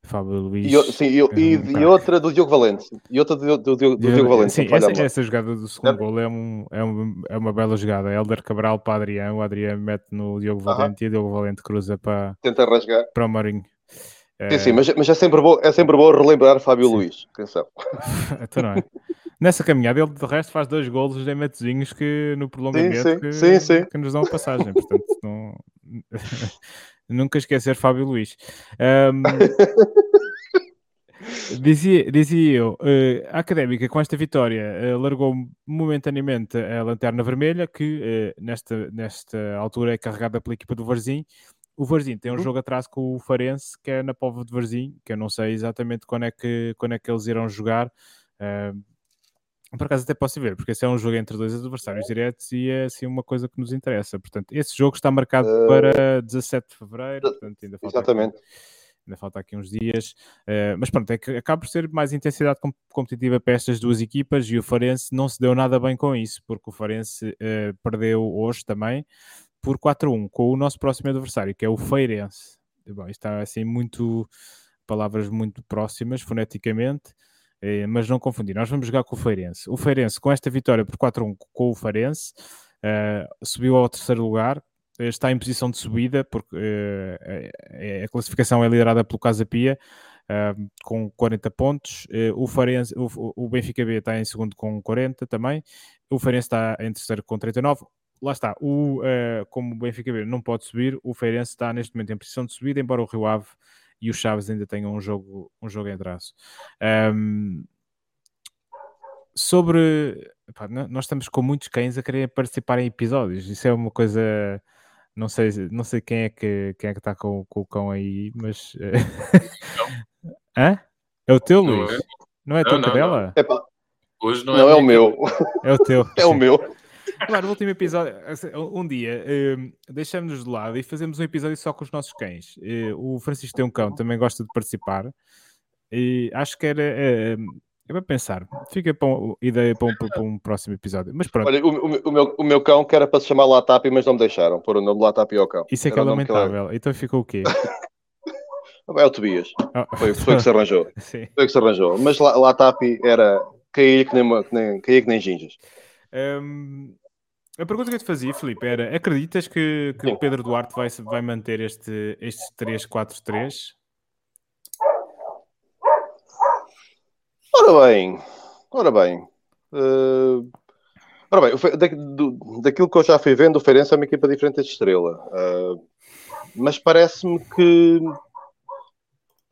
Fábio Luís. E, sim, e, e, e, outra do Diogo Valente. E outra do, do, do, do Diogo Valente. Sim, essa, essa, jogada do segundo é. gol é, um, é, um, é uma bela jogada. Helder Cabral para Adriano, o Adriano mete no Diogo Valente uh -huh. e o Diogo Valente cruza para, Tenta rasgar. para o Marinho. Sim, sim, mas, mas é, sempre bom, é sempre bom relembrar Fábio sim. Luís. Atenção. então não é. Nessa caminhada, ele de resto faz dois golos em metozinhos que no prolongamento sim, que, sim, sim. que nos dão a passagem. Portanto, não... nunca esquecer Fábio Luís. Um... Dizia, dizia eu, uh, a Académica com esta vitória uh, largou momentaneamente a lanterna vermelha, que uh, nesta, nesta altura é carregada pela equipa do Varzim. O Varzim tem um uhum. jogo atrás com o Farense, que é na Povo de Varzim, que eu não sei exatamente quando é que, quando é que eles irão jogar. Por acaso até posso ver, porque esse é um jogo entre dois adversários diretos e é assim uma coisa que nos interessa. Portanto, esse jogo está marcado para 17 de Fevereiro, portanto ainda falta Exatamente. Aqui ainda falta aqui uns dias, uh, mas pronto, é que acaba por ser mais intensidade competitiva para estas duas equipas e o Farense não se deu nada bem com isso, porque o Farense uh, perdeu hoje também por 4-1 com o nosso próximo adversário, que é o Feirense. Bom, está assim muito, palavras muito próximas foneticamente, uh, mas não confundir, nós vamos jogar com o Feirense. O Feirense, com esta vitória por 4-1 com o Farense, subiu ao terceiro lugar, está em posição de subida, porque a classificação é liderada pelo Casa Pia, uh, com 40 pontos. Uh, o, Farense, o, o, Benfica B está em segundo com 40 também. O Farense está em terceiro com 39. lá está, o, uh, como o Benfica não pode subir, o Feirense está neste momento em posição de subida, embora o Rio Ave e o Chaves ainda tenham um jogo, um jogo em traço. Um, sobre. nós estamos com muitos cães a querer participar em episódios. Isso é uma coisa. Não sei, não sei quem é que, quem é que está com, com o cão aí, mas. Hã? É o teu, Luís? Não é a tua cadela? Hoje não, não é, é o meu. É o teu. é o meu. Claro, no último episódio, um dia, uh, deixamos-nos de lado e fazemos um episódio só com os nossos cães. Uh, o Francisco tem um cão, também gosta de participar. E acho que era. Uh, é para pensar. Fica para um, ideia para um, para um, próximo episódio. Mas pronto. Olha, o, o, o, meu, o meu cão que era para se chamar Latapi, mas não me deixaram pôr o nome Latapi ao cão. Isso é que é lamentável. Que Então ficou o quê? é o Tobias. Oh. Foi, foi que se arranjou. Sim. Foi que se arranjou. Mas Latapi era. caía que nem, que nem, caía que nem gingas. Um, a pergunta que eu te fazia, Filipe, era: acreditas que, que Pedro Duarte vai, vai manter este, este 3-4-3? Ora bem, ora bem. Uh, ora bem, da, do, daquilo que eu já fui vendo, o Feirense é uma equipa diferente de Estrela. Uh, mas parece-me que,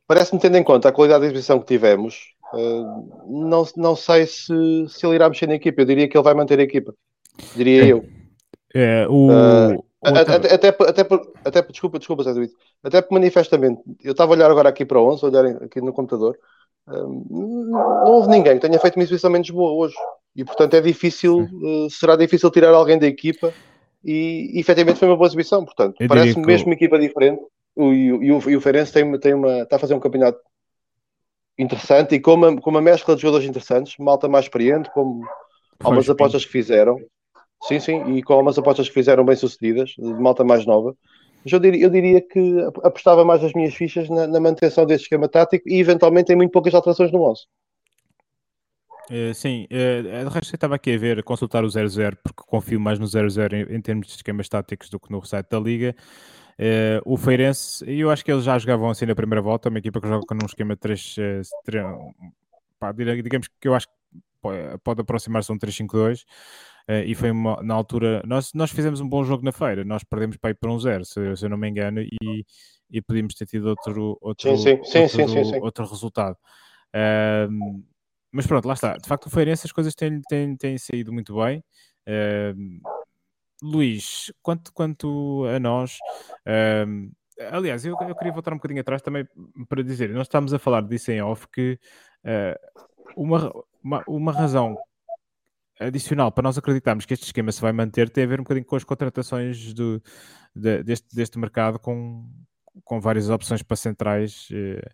parece-me tendo em conta a qualidade de exibição que tivemos, uh, não, não sei se, se ele irá mexer na equipa. Eu diria que ele vai manter a equipa. Diria é, eu. É, o. Uh, até, até, até, até, desculpa, desculpa, Zé. Até manifestamente, eu estava a olhar agora aqui para o 11, a olhar aqui no computador, não houve ninguém que tenha feito uma exibição menos boa hoje. E portanto é difícil, uh, será difícil tirar alguém da equipa e, e efetivamente foi uma boa exibição. Portanto, parece-me mesmo uma equipa diferente. O, e, o, e o Feirense tem, tem uma, está a fazer um campeonato interessante e com uma, com uma mescla de jogadores interessantes, malta mais experiente, como algumas apostas que fizeram. Sim, sim, e com algumas apostas que fizeram bem sucedidas, de malta mais nova. Mas eu diria, eu diria que apostava mais as minhas fichas na, na, manutenção deste esquema tático e eventualmente tem muito poucas alterações no 11. Uh, sim, uh, de resto eu estava aqui a ver, a consultar o 00, porque confio mais no 00 em, em termos de esquemas táticos do que no site da Liga. Uh, o Feirense, eu acho que eles já jogavam assim na primeira volta, uma equipa que joga num esquema 3, 3 pá, digamos que eu acho que pode aproximar-se um 3-5-2. Uh, e foi uma, na altura, nós, nós fizemos um bom jogo na feira, nós perdemos para ir para um zero, se, se eu não me engano, e, e podíamos ter tido outro, outro, sim, sim. outro, sim, outro resultado. Uh, mas pronto, lá está. De facto, o Feirense as coisas têm, têm, têm saído muito bem. Uh, Luís, quanto, quanto a nós, aliás, eu, eu, queria voltar um bocadinho atrás também para dizer, nós estamos a falar disso em off, que uma, uma, uma razão adicional para nós acreditarmos que este esquema se vai manter tem a ver um bocadinho com as contratações do, de, deste, deste mercado com, com várias opções para centrais. Eh,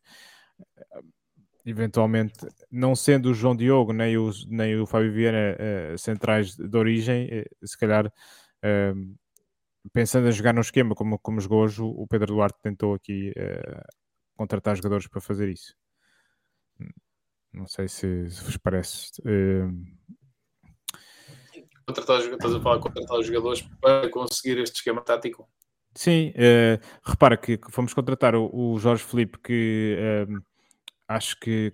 eventualmente, não sendo o João Diogo nem o, nem o Fábio Vieira eh, centrais de origem, eh, se calhar eh, pensando em jogar no esquema como, como jogou hoje, o Pedro Duarte tentou aqui eh, contratar jogadores para fazer isso. Não sei se, se vos parece. Contratar, estás a falar contratar os jogadores para conseguir este esquema tático? Sim, uh, repara que fomos contratar o, o Jorge Felipe, que uh, acho que,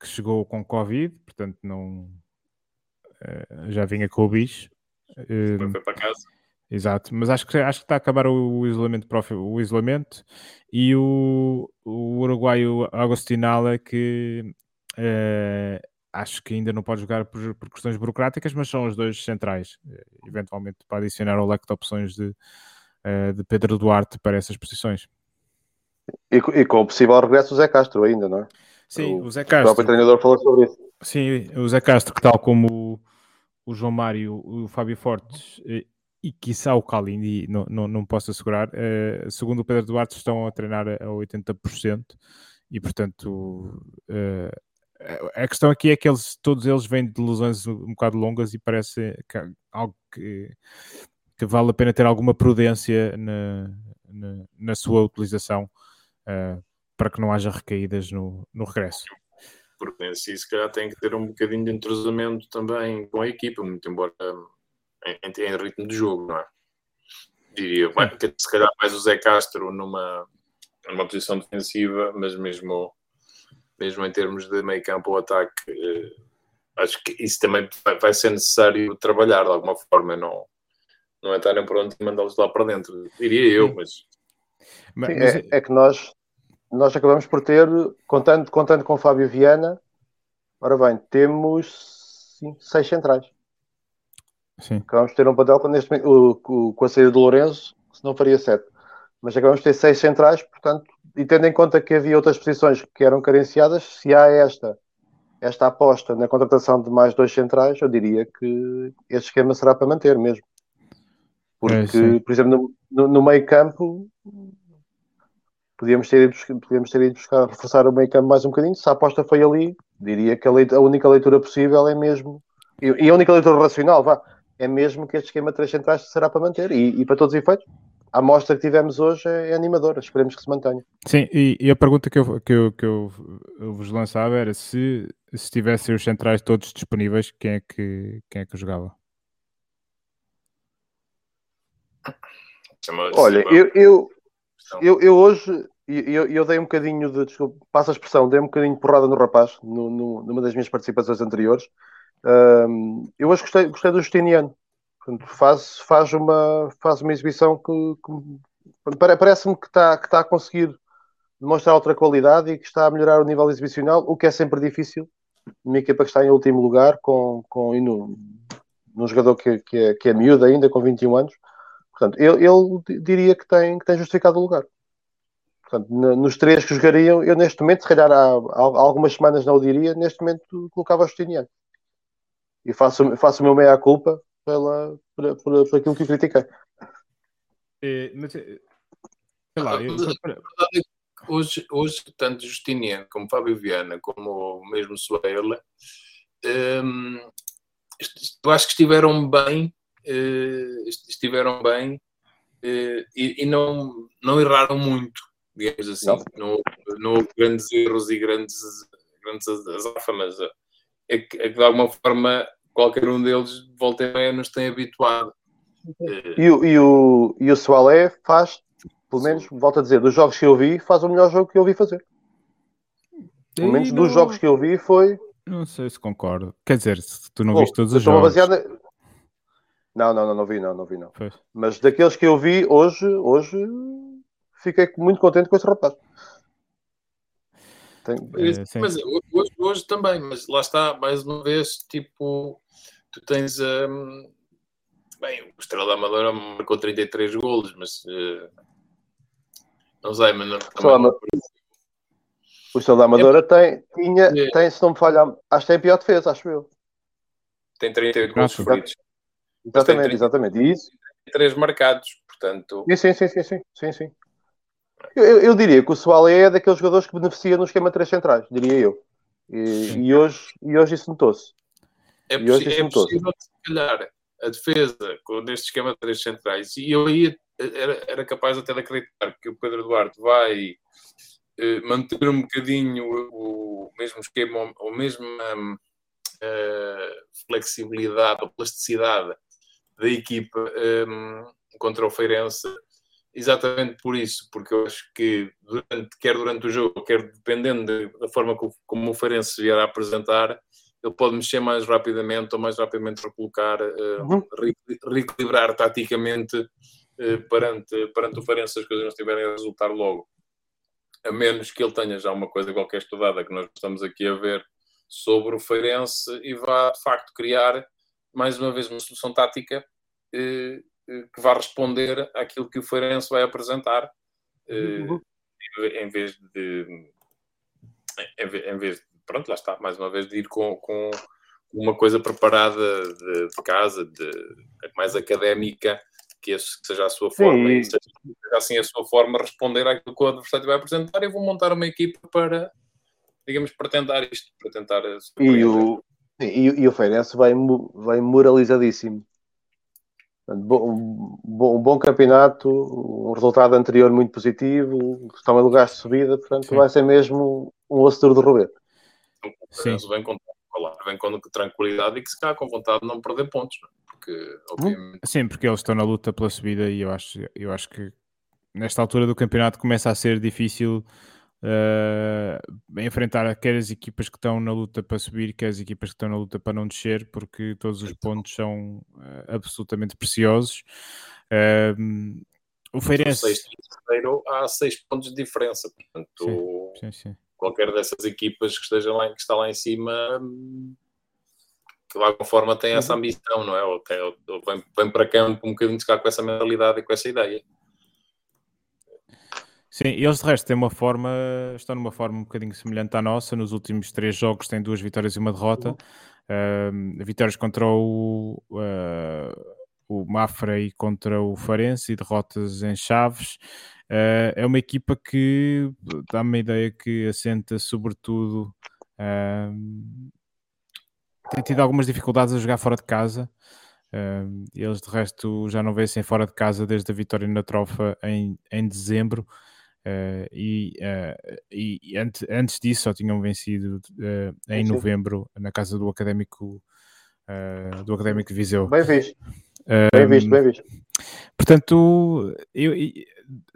que, chegou com Covid, portanto não uh, já vinha com o bicho. foi para casa. Exato, mas acho que, acho que está a acabar o, o isolamento, o isolamento e o, o uruguaio Agostinala que acho que ainda não pode jogar por, por, questões burocráticas, mas são os dois centrais, eh, eventualmente para adicionar ao leque de opções de, eh, de Pedro Duarte para essas posições. E, e, com o possível regresso do Zé Castro ainda, não é? Sim, o, o Zé Castro. O próprio treinador falou sobre isso. Sim, o Zé Castro, que tal como o, o João Mário, o Fábio Fortes e, eh, e quiçá o Kalindi, não, não, não posso assegurar, uh, segundo o Pedro Duarte, estão a treinar a 80% e, portanto, uh, a questão aqui é que eles, todos eles vêm de lesões um bocado longas e parece que, algo que, que, vale a pena ter alguma prudência na, na, na sua utilização uh, para que não haja recaídas no, no regresso. Prudência, e se calhar tem que ter um bocadinho de entrosamento também com a equipa, muito embora em, em ritmo de jogo, não é? Diria, vai, se calhar mais o Zé Castro numa, numa posição defensiva, mas mesmo mesmo em termos de meio campo ou ataque, eh, acho que isso também vai ser necessário trabalhar de alguma forma. Não, não é estarem prontos e mandá-los lá para dentro. Diria eu, mas. Sim, mas... É, é, que nós, nós acabamos por ter, contando, contando com o Fábio Viana, ora bem, temos sim, seis centrais. Sim. Acabamos de ter um padel neste o, o, com a saída do Lourenço, se não faria sete. Mas acabamos de ter seis centrais, portanto, e tendo em conta que havia outras posições que eram carenciadas, se há esta, esta aposta na contratação de mais dois centrais, eu diria que este esquema será para manter mesmo. Porque, é, por exemplo, no, no, meio campo podíamos ter, ido, podíamos ter ido buscar, reforçar o meio campo mais um bocadinho. Se a aposta foi ali, diria que a, leitura, a única leitura possível é mesmo, e, e, a única leitura racional, vá, é mesmo que este esquema de três centrais será para manter. E, e para todos os efeitos, a amostra que tivemos hoje é, é animadora, esperemos que se mantenha. Sim, e, e, a pergunta que, eu, que, eu, que eu, eu vos lançava era se, se tivessem os centrais todos disponíveis, quem é que, quem é que jogava? Olha, eu, eu, eu, eu hoje eu, eu, dei um bocadinho de, desculpa, passo a expressão, dei um bocadinho de porrada no rapaz no, no, numa das minhas participações anteriores. Um, eu hoje gostei, gostei do Justiniano. Portanto, faz, faz, uma, faz uma exibição que, que parece-me que está, que está a conseguir demonstrar outra qualidade e que está a melhorar o nível exibicional, o que é sempre difícil. Uma equipa que está em último lugar, com, com, e no, num jogador que, que, é, que é miúdo ainda, com 21 anos, Portanto, ele, ele diria que tem, que tem justificado o lugar. Portanto, nos três que jogariam, eu neste momento, se calhar há, há algumas semanas não o diria, neste momento colocava o Justiniano. E faço, faço o meu meia-culpa pela, por, por, por, aquilo que critiquei. É, mas, eh, sei lá, eu... hoje, hoje, tanto Justiniano como Fábio Viana, como mesmo Soeila, hum, eu acho que estiveram bem eh, estiveram bem eh, e, e, não, não erraram muito, digamos assim. Não, não, não houve grandes erros e grandes, grandes azáfamas. É que, é que de alguma forma qualquer um deles, volta e meia, nos tem habituado. E, e, o, e o Soalé faz, pelo menos, volto a dizer, dos jogos que eu vi, faz o melhor jogo que eu vi fazer. Pelo menos dos jogos que eu vi foi. Não sei se concordo. Quer dizer, se tu não viste todos os jogos. Baseada... Não, não, não, não vi, não, não vi, não. Pois. Mas daqueles que eu vi hoje, hoje fiquei muito contente com esse rapaz. Tem... É, mas hoje, hoje, também, mas lá está, mais uma vez, tipo, tu tens. Um... Bem, o Estrela da Amadora marcou 33 golos, mas uh... não sei, mas não, também O Estrela da Amadora é... tem, tinha, é. tem, se não me falha, acho que tem a pior defesa, acho eu. Tem 38 gols sofridos. Exatamente, exatamente. E isso? Três marcados, portanto. Sim, sim, sim, sim, sim, sim. Eu, eu, eu diria que o Soalé é daqueles jogadores que beneficia no esquema 3 centrais, diria eu. E, e hoje, e hoje isso notou-se. É, possi é possível, se calhar, a defesa neste esquema de três centrais, e eu aí era, era capaz até de acreditar que o Pedro Duarte vai eh, manter um bocadinho o, o mesmo esquema, ou mesmo um, uh, flexibilidade ou plasticidade da equipa um, contra o Feirense, exatamente por isso, porque eu acho que durante, quer durante o jogo, quer dependendo de, da forma como, o Feirense se vier a apresentar, ele pode mexer mais rapidamente ou mais rapidamente recolocar, uh, uhum. reequilibrar taticamente uh, perante, perante o Feirense se as coisas não estiverem a resultar logo. A menos que ele tenha já uma coisa qualquer estudada que nós estamos aqui a ver sobre o Feirense e vá de facto criar mais uma vez uma solução tática eh, eh, que vá responder àquilo que o Feirense vai apresentar eh, uhum. em vez de em vez de, pronto, lá está, mais uma vez de ir com, com uma coisa preparada de, de casa, de, mais académica, que, esse, que seja a sua forma, Sim. e seja assim a sua forma responder àquilo que o adversário vai apresentar, e vou montar uma equipa para, digamos, para tentar isto, para tentar. E o, e, e o Feirense vai, vai moralizadíssimo. Um bom, um bom campeonato, um resultado anterior muito positivo, estão em lugares de subida, portanto Sim. vai ser mesmo um osso duro de roer. Sim. Vem com, vem com tranquilidade e que se calhar com vontade de não perder pontos? É? porque obviamente... Sim, porque eles estão na luta pela subida e eu acho, eu acho que nesta altura do campeonato começa a ser difícil uh, enfrentar quer as equipas que estão na luta para subir, quer as equipas que estão na luta para não descer, porque todos os pontos são uh, absolutamente preciosos. Uh, o Feirense. Terceiro, há seis pontos de diferença, portanto, sim, sim, sim. qualquer dessas equipas que esteja lá, que está lá em cima, de alguma forma tem essa uhum. ambição, não é? Ou, tem, ou vem, vem para campo um bocadinho de com essa mentalidade e com essa ideia. Sim, eles de resto têm uma forma, estão numa forma um bocadinho semelhante à nossa. Nos últimos três jogos têm duas vitórias e uma derrota. Uh, vitórias contra o, uh, o Mafra e contra o Farense e derrotas em Chaves. Uh, é uma equipa que dá-me a ideia que assenta sobretudo. tem tido algumas dificuldades a jogar fora de casa. eles de resto já não vencem fora de casa desde a vitória na trofa em, em dezembro. Uh, e, uh, e antes, antes disso só tinham vencido uh, em Sim. novembro na casa do Académico do Académico Viseu. Bem visto. bem visto, bem visto. Portanto, eu,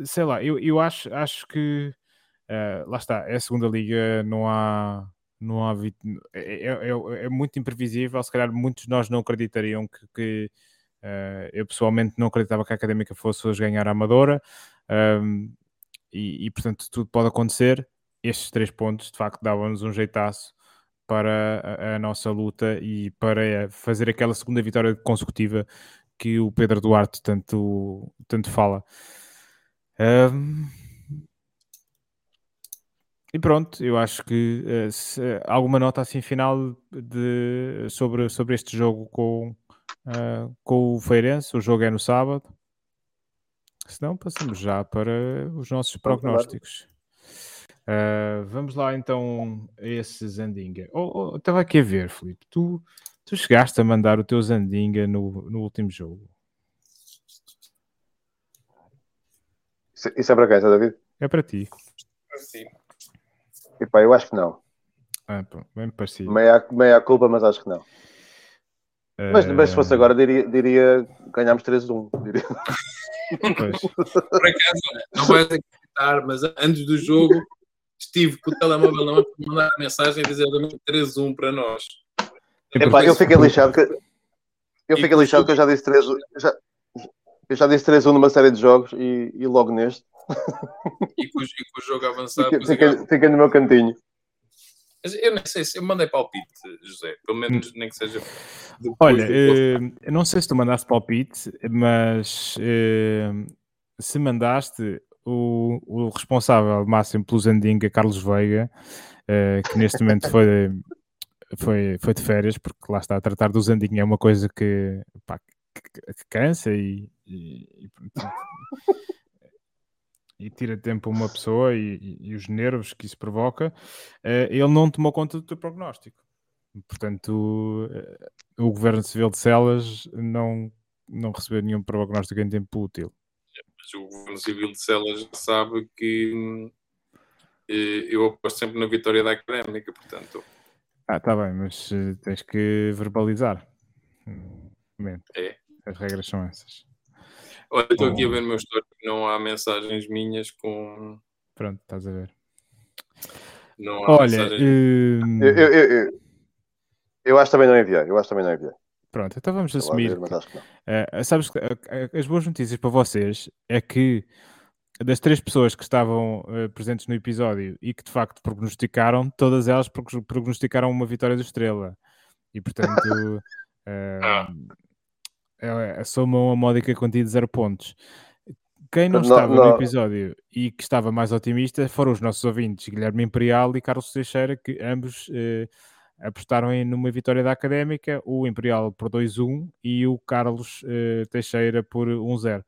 sei lá, eu, eu acho, acho que lá está, é a segunda liga, não há não há é, é, é, é, muito imprevisível, se calhar muitos de nós não acreditariam que, que eu pessoalmente não acreditava que a Académica fosse hoje ganhar a Amadora. Um, e, e, portanto tudo pode acontecer. Estes três pontos de facto davam-nos um jeitaço para a, a, nossa luta e para fazer aquela segunda vitória consecutiva que o Pedro Duarte tanto, tanto fala. Um, e pronto, eu acho que uh, se, alguma nota assim final de, sobre, sobre este jogo com, uh, com o Feirense. O jogo é no sábado. Se não, passamos já para os nossos prognósticos. Uh, vamos lá então a esse Zandinga. Oh, oh, estava aqui a ver, Filipe. Tu, tu chegaste a mandar o teu Zandinga no, no último jogo. Isso, isso é para quem, David? É para ti. Sim. Epá, eu acho que não. Ah, pô, bem parecido. Meia, meia culpa, mas acho que não. Mas, mas se fosse agora, diria, diria ganhámos 3-1. Diria. Por acaso, não vais acreditar, mas antes do jogo estive com o telemóvel na mão para mandar mensagem a dizer 3-1 para nós. Epá, eu fiquei lixado que eu fiquei lixado que eu já disse 3 já, eu já disse 3-1 numa série de jogos e, e logo neste. E com, e com o jogo avançado. Fiquei, fiquei no meu cantinho. Mas eu nem sei se eu mandei palpite, José. Pelo menos nem que seja. Olha, uh, eu não sei se tu mandaste palpite, mas uh, se mandaste, o, o responsável máximo pelo Zandinga, Carlos Veiga, uh, que neste momento foi, foi, foi de férias, porque lá está a tratar do Zandinga, é uma coisa que, pá, que, que cansa e, e, e e tira tempo a uma pessoa e, e, os nervos que isso provoca, uh, ele não tomou conta do teu prognóstico. Portanto, uh, o Governo Civil de Celas não, não recebeu nenhum prognóstico em tempo útil. Mas o Governo Civil de Celas sabe que uh, eu aposto sempre na vitória da Académica, portanto... Ah, está bem, mas tens que verbalizar. É. As regras são essas. Olha, estou aqui a ver no meu histórico, não há mensagens minhas com. Pronto, estás a ver. Não há Olha, hum... eu, eu, eu, eu, acho que também não enviei. Eu acho também não enviei. Pronto, então vamos assumir. Ver, que, uh, sabes que uh, as boas notícias para vocês é que das três pessoas que estavam uh, presentes no episódio e que de facto prognosticaram, todas elas prognosticaram uma vitória do Estrela. E portanto. ah é, é soma uma módica quantia de zero pontos. Quem não, não estava não. no episódio e que estava mais otimista foram os nossos ouvintes, Guilherme Imperial e Carlos Teixeira, que ambos eh, apostaram em numa vitória da Académica, o Imperial por 2-1 e o Carlos eh, Teixeira por 1-0.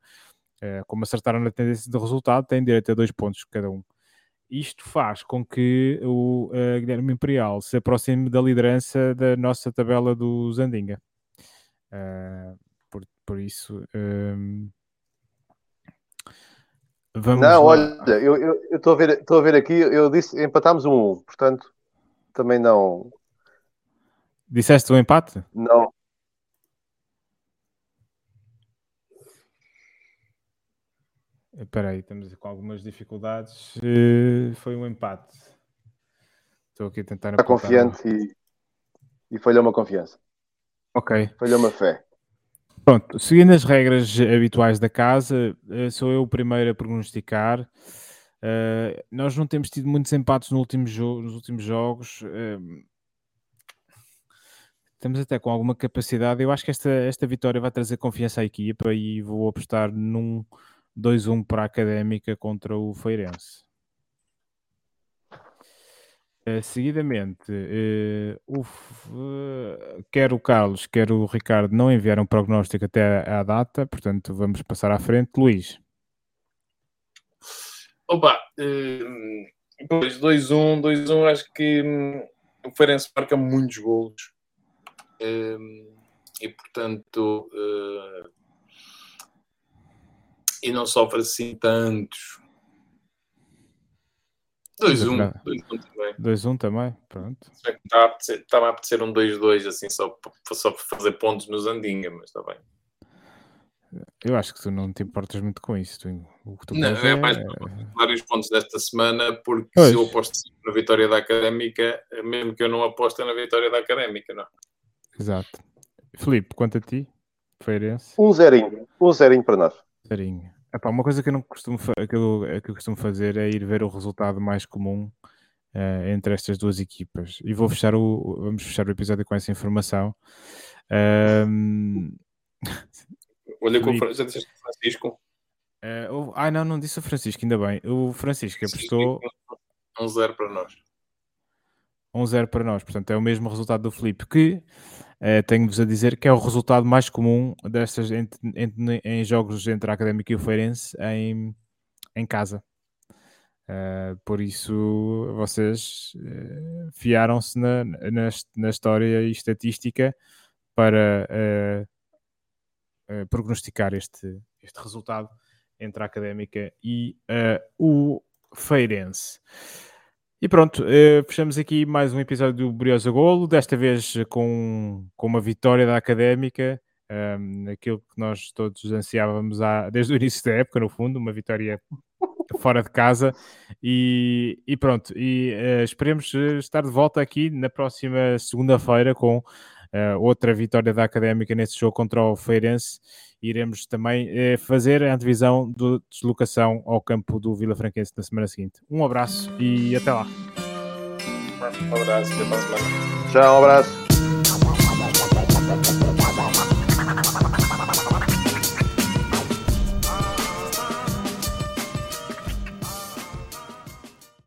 Eh, como acertaram na tendência do resultado, têm direito a dois pontos cada um. Isto faz com que o uh, Guilherme Imperial se aproxime da liderança da nossa tabela do Zandinga. Uh, por, isso. Um, vamos não, lá. olha, eu estou a, ver, a ver aqui, eu disse empatámos um 1, portanto também não. Disseste o um empate? Não. Espera aí, estamos com algumas dificuldades. Uh, foi um empate. Estou aqui a tentar. Está confiante e, e falhou uma confiança. Ok. Falhou uma fé. Pronto, seguindo as regras habituais da casa, uh, sou eu o primeiro a prognosticar. Uh, nós não temos tido muitos empates no último nos últimos jogos. Uh, estamos até com alguma capacidade. Eu acho que esta, esta vitória vai trazer confiança à equipa e vou apostar num 2-1 para a Académica contra o Feirense. Uh, seguidamente, uh, o, uh, quer o Carlos, quer o Ricardo não enviaram prognóstico até à data, portanto vamos passar à frente. Luís. Opa, pois 2-1, 2-1, acho que hum, o Feirense marca muitos golos e portanto e não sofre assim tantos. 2-1. 2-1 também. 2-1 também, pronto. Estava a apetecer, estava a apetecer um 2-2, assim, só, só para fazer pontos no Zandinga, mas está bem. Eu acho que tu não te importas muito com isso. Tu, o que tu não, é, é mais vários pontos desta semana, porque pois. se eu aposto na vitória da Académica, mesmo que eu não aposte na vitória da Académica, não. Exato. Filipe, quanto a ti? Feirense? Um zerinho. Um zerinho para nós. Zerinho. Epá, uma coisa que eu não costumo, que eu, que eu costumo fazer é ir ver o resultado mais comum uh, entre estas duas equipas. E vou fechar o, vamos fechar o episódio com essa informação. Um... Olha com o Francisco. Uh, ah, não, não disse o Francisco, ainda bem. O Francisco apostou. 1-0 um para nós. 1-0 um para nós, portanto é o mesmo resultado do Felipe, que uh, tenho-vos a dizer que é o resultado mais comum destas em jogos entre a Académica e o Feirense em, em casa. Uh, por isso vocês uh, fiaram-se na, na, na, história e estatística para prognosticar este, este resultado entre a Académica e o Feirense. E pronto, uh, fechamos aqui mais um episódio do Briosa Golo, desta vez com, com uma vitória da Académica, um, ehm, aquilo que nós todos ansiávamos há, desde o início da época, no fundo, uma vitória fora de casa. E, e pronto, e uh, esperemos estar de volta aqui na próxima segunda-feira com uh, outra vitória da Académica nesse jogo contra o Feirense. Iremos também uh, fazer a antevisão da deslocação ao campo do Vila Franquense na semana seguinte. Um abraço e até lá. Um abraço, até a próxima. Tchau, um abraço.